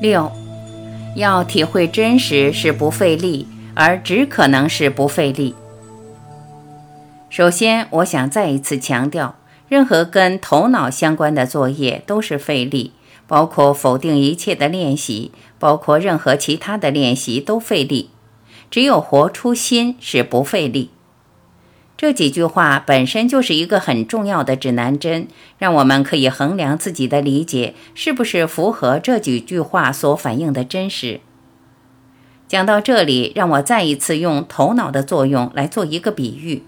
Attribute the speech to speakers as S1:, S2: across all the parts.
S1: 六，要体会真实是不费力，而只可能是不费力。首先，我想再一次强调，任何跟头脑相关的作业都是费力，包括否定一切的练习，包括任何其他的练习都费力。只有活出心是不费力。这几句话本身就是一个很重要的指南针，让我们可以衡量自己的理解是不是符合这几句话所反映的真实。讲到这里，让我再一次用头脑的作用来做一个比喻。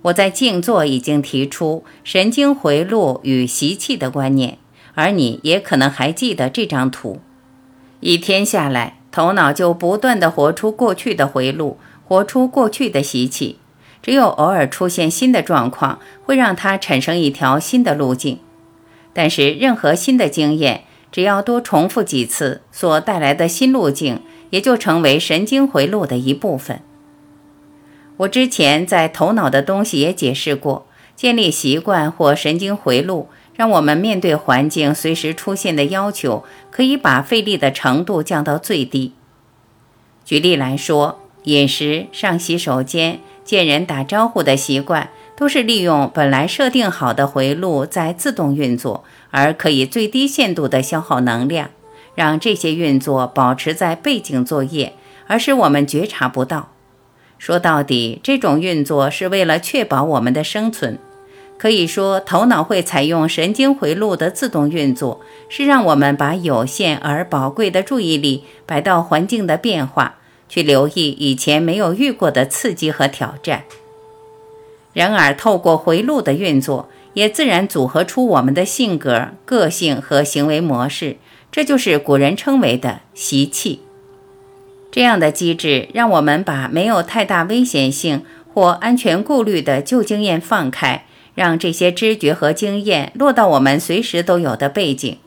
S1: 我在静坐已经提出神经回路与习气的观念，而你也可能还记得这张图。一天下来，头脑就不断地活出过去的回路，活出过去的习气。只有偶尔出现新的状况，会让它产生一条新的路径。但是，任何新的经验，只要多重复几次，所带来的新路径也就成为神经回路的一部分。我之前在头脑的东西也解释过，建立习惯或神经回路，让我们面对环境随时出现的要求，可以把费力的程度降到最低。举例来说，饮食、上洗手间。见人打招呼的习惯，都是利用本来设定好的回路在自动运作，而可以最低限度地消耗能量，让这些运作保持在背景作业，而使我们觉察不到。说到底，这种运作是为了确保我们的生存。可以说，头脑会采用神经回路的自动运作，是让我们把有限而宝贵的注意力摆到环境的变化。去留意以前没有遇过的刺激和挑战。然而，透过回路的运作，也自然组合出我们的性格、个性和行为模式。这就是古人称为的习气。这样的机制让我们把没有太大危险性或安全顾虑的旧经验放开，让这些知觉和经验落到我们随时都有的背景。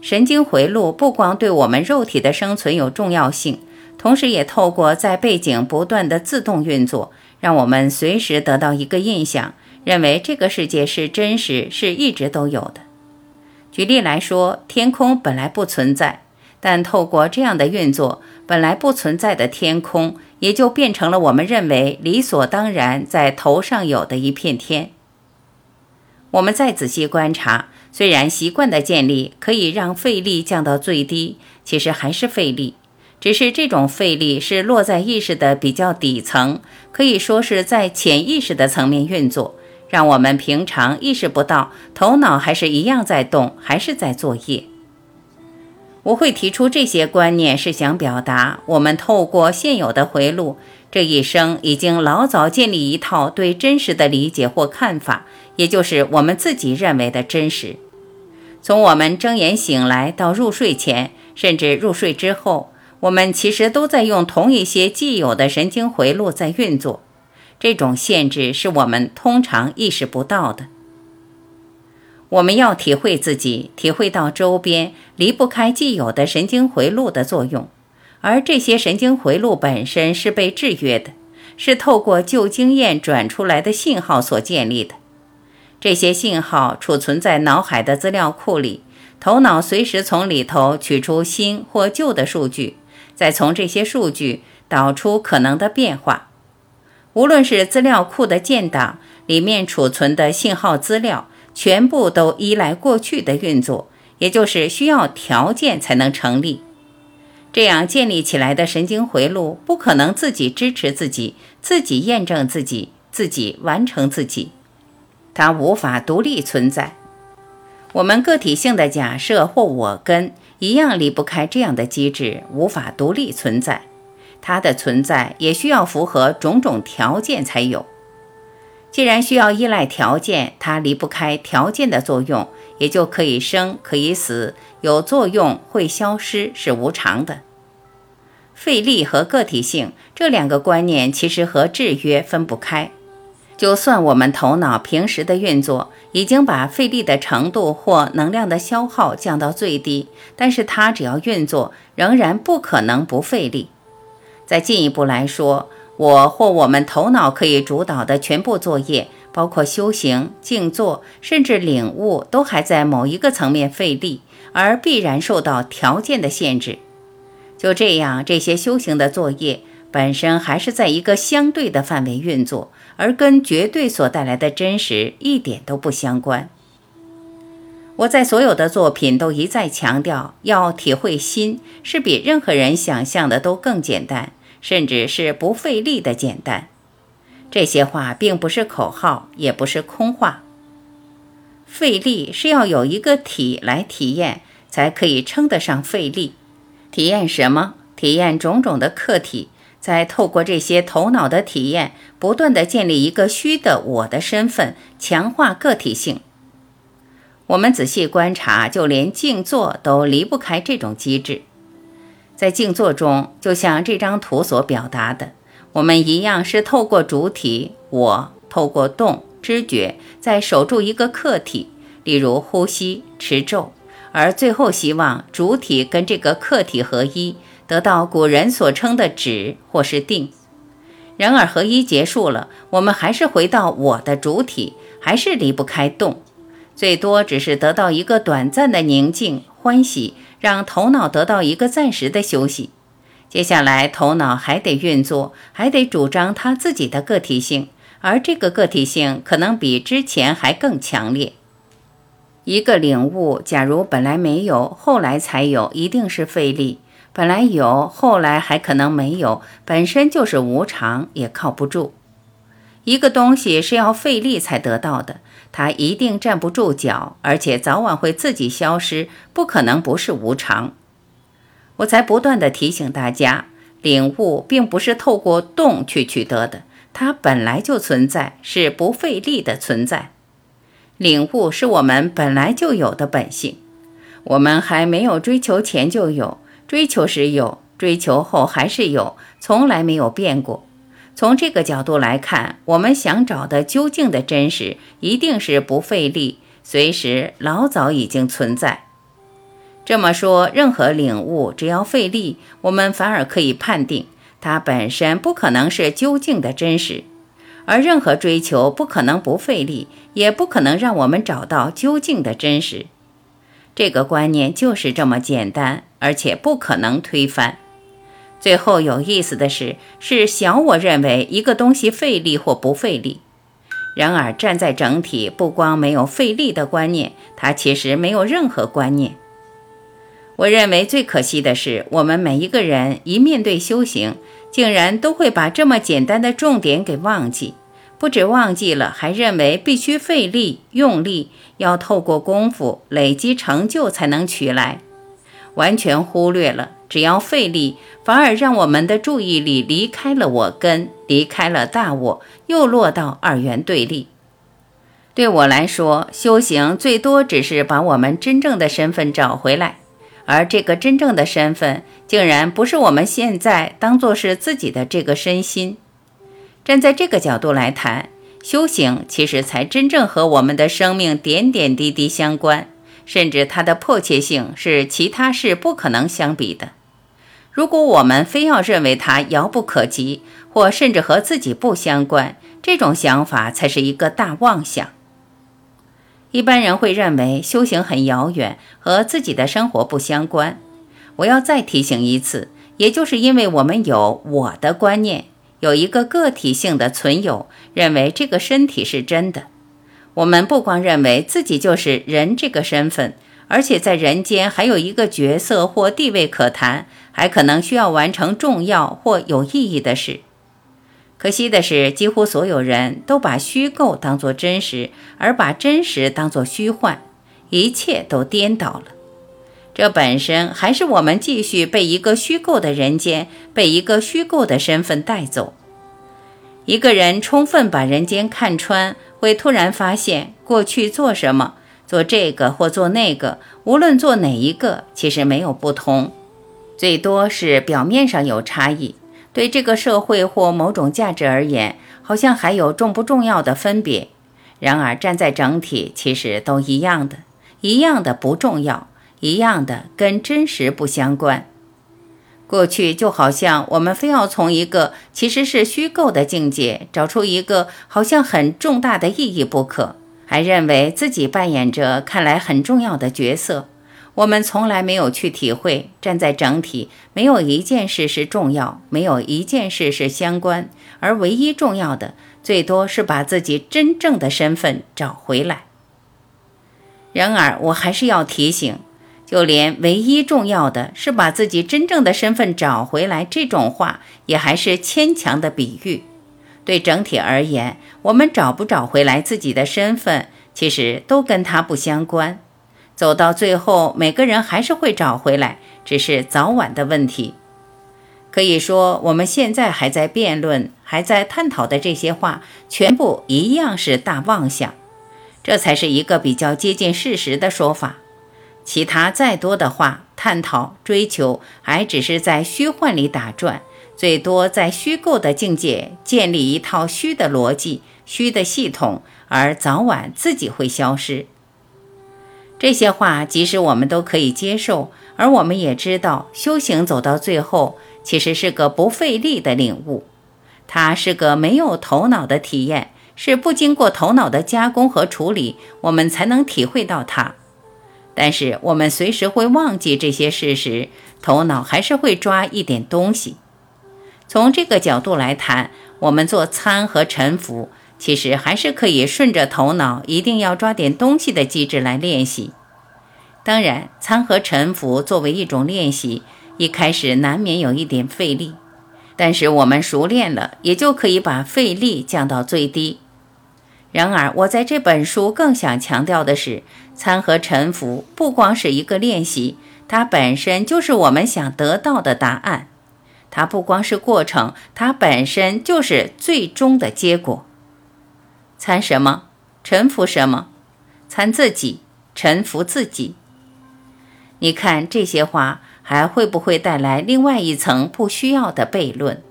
S1: 神经回路不光对我们肉体的生存有重要性。同时，也透过在背景不断的自动运作，让我们随时得到一个印象，认为这个世界是真实，是一直都有的。举例来说，天空本来不存在，但透过这样的运作，本来不存在的天空也就变成了我们认为理所当然在头上有的一片天。我们再仔细观察，虽然习惯的建立可以让费力降到最低，其实还是费力。只是这种费力是落在意识的比较底层，可以说是在潜意识的层面运作，让我们平常意识不到，头脑还是一样在动，还是在作业。我会提出这些观念，是想表达，我们透过现有的回路，这一生已经老早建立一套对真实的理解或看法，也就是我们自己认为的真实。从我们睁眼醒来到入睡前，甚至入睡之后。我们其实都在用同一些既有的神经回路在运作，这种限制是我们通常意识不到的。我们要体会自己，体会到周边离不开既有的神经回路的作用，而这些神经回路本身是被制约的，是透过旧经验转出来的信号所建立的。这些信号储存在脑海的资料库里，头脑随时从里头取出新或旧的数据。再从这些数据导出可能的变化，无论是资料库的建档里面储存的信号资料，全部都依赖过去的运作，也就是需要条件才能成立。这样建立起来的神经回路不可能自己支持自己，自己验证自己，自己完成自己，它无法独立存在。我们个体性的假设或我根。一样离不开这样的机制，无法独立存在。它的存在也需要符合种种条件才有。既然需要依赖条件，它离不开条件的作用，也就可以生，可以死，有作用会消失，是无常的。费力和个体性这两个观念其实和制约分不开。就算我们头脑平时的运作已经把费力的程度或能量的消耗降到最低，但是它只要运作，仍然不可能不费力。再进一步来说，我或我们头脑可以主导的全部作业，包括修行、静坐，甚至领悟，都还在某一个层面费力，而必然受到条件的限制。就这样，这些修行的作业本身还是在一个相对的范围运作，而跟绝对所带来的真实一点都不相关。我在所有的作品都一再强调，要体会心是比任何人想象的都更简单，甚至是不费力的简单。这些话并不是口号，也不是空话。费力是要有一个体来体验，才可以称得上费力。体验什么？体验种种的客体，再透过这些头脑的体验，不断地建立一个虚的我的身份，强化个体性。我们仔细观察，就连静坐都离不开这种机制。在静坐中，就像这张图所表达的，我们一样是透过主体我，透过动知觉，在守住一个客体，例如呼吸、持咒，而最后希望主体跟这个客体合一，得到古人所称的止或是定。然而合一结束了，我们还是回到我的主体，还是离不开动。最多只是得到一个短暂的宁静欢喜，让头脑得到一个暂时的休息。接下来，头脑还得运作，还得主张他自己的个体性，而这个个体性可能比之前还更强烈。一个领悟，假如本来没有，后来才有，一定是费力；本来有，后来还可能没有，本身就是无常，也靠不住。一个东西是要费力才得到的。它一定站不住脚，而且早晚会自己消失，不可能不是无常。我才不断地提醒大家，领悟并不是透过动去取得的，它本来就存在，是不费力的存在。领悟是我们本来就有的本性，我们还没有追求前就有，追求时有，追求后还是有，从来没有变过。从这个角度来看，我们想找的究竟的真实，一定是不费力，随时老早已经存在。这么说，任何领悟只要费力，我们反而可以判定它本身不可能是究竟的真实；而任何追求不可能不费力，也不可能让我们找到究竟的真实。这个观念就是这么简单，而且不可能推翻。最后有意思的是，是小我认为一个东西费力或不费力。然而站在整体，不光没有费力的观念，它其实没有任何观念。我认为最可惜的是，我们每一个人一面对修行，竟然都会把这么简单的重点给忘记。不止忘记了，还认为必须费力用力，要透过功夫累积成就才能取来，完全忽略了。只要费力，反而让我们的注意力离开了我根，离开了大我，又落到二元对立。对我来说，修行最多只是把我们真正的身份找回来，而这个真正的身份，竟然不是我们现在当做是自己的这个身心。站在这个角度来谈，修行其实才真正和我们的生命点点滴滴相关，甚至它的迫切性是其他事不可能相比的。如果我们非要认为它遥不可及，或甚至和自己不相关，这种想法才是一个大妄想。一般人会认为修行很遥远，和自己的生活不相关。我要再提醒一次，也就是因为我们有我的观念，有一个个体性的存有，认为这个身体是真的。我们不光认为自己就是人这个身份。而且在人间还有一个角色或地位可谈，还可能需要完成重要或有意义的事。可惜的是，几乎所有人都把虚构当作真实，而把真实当作虚幻，一切都颠倒了。这本身还是我们继续被一个虚构的人间，被一个虚构的身份带走。一个人充分把人间看穿，会突然发现过去做什么。做这个或做那个，无论做哪一个，其实没有不同，最多是表面上有差异。对这个社会或某种价值而言，好像还有重不重要的分别。然而站在整体，其实都一样的，一样的不重要，一样的跟真实不相关。过去就好像我们非要从一个其实是虚构的境界，找出一个好像很重大的意义不可。还认为自己扮演着看来很重要的角色，我们从来没有去体会，站在整体，没有一件事是重要，没有一件事是相关，而唯一重要的，最多是把自己真正的身份找回来。然而，我还是要提醒，就连唯一重要的是把自己真正的身份找回来这种话，也还是牵强的比喻。对整体而言，我们找不找回来自己的身份，其实都跟它不相关。走到最后，每个人还是会找回来，只是早晚的问题。可以说，我们现在还在辩论、还在探讨的这些话，全部一样是大妄想。这才是一个比较接近事实的说法。其他再多的话、探讨、追求，还只是在虚幻里打转，最多在虚构的境界建立一套虚的逻辑、虚的系统，而早晚自己会消失。这些话，即使我们都可以接受，而我们也知道，修行走到最后，其实是个不费力的领悟，它是个没有头脑的体验，是不经过头脑的加工和处理，我们才能体会到它。但是，我们随时会忘记这些事实，头脑还是会抓一点东西。从这个角度来谈，我们做参和沉浮。其实还是可以顺着头脑一定要抓点东西的机制来练习。当然，参和沉浮作为一种练习，一开始难免有一点费力，但是我们熟练了，也就可以把费力降到最低。然而，我在这本书更想强调的是，参和沉浮不光是一个练习，它本身就是我们想得到的答案。它不光是过程，它本身就是最终的结果。参什么？臣服什么？参自己，臣服自己。你看这些话还会不会带来另外一层不需要的悖论？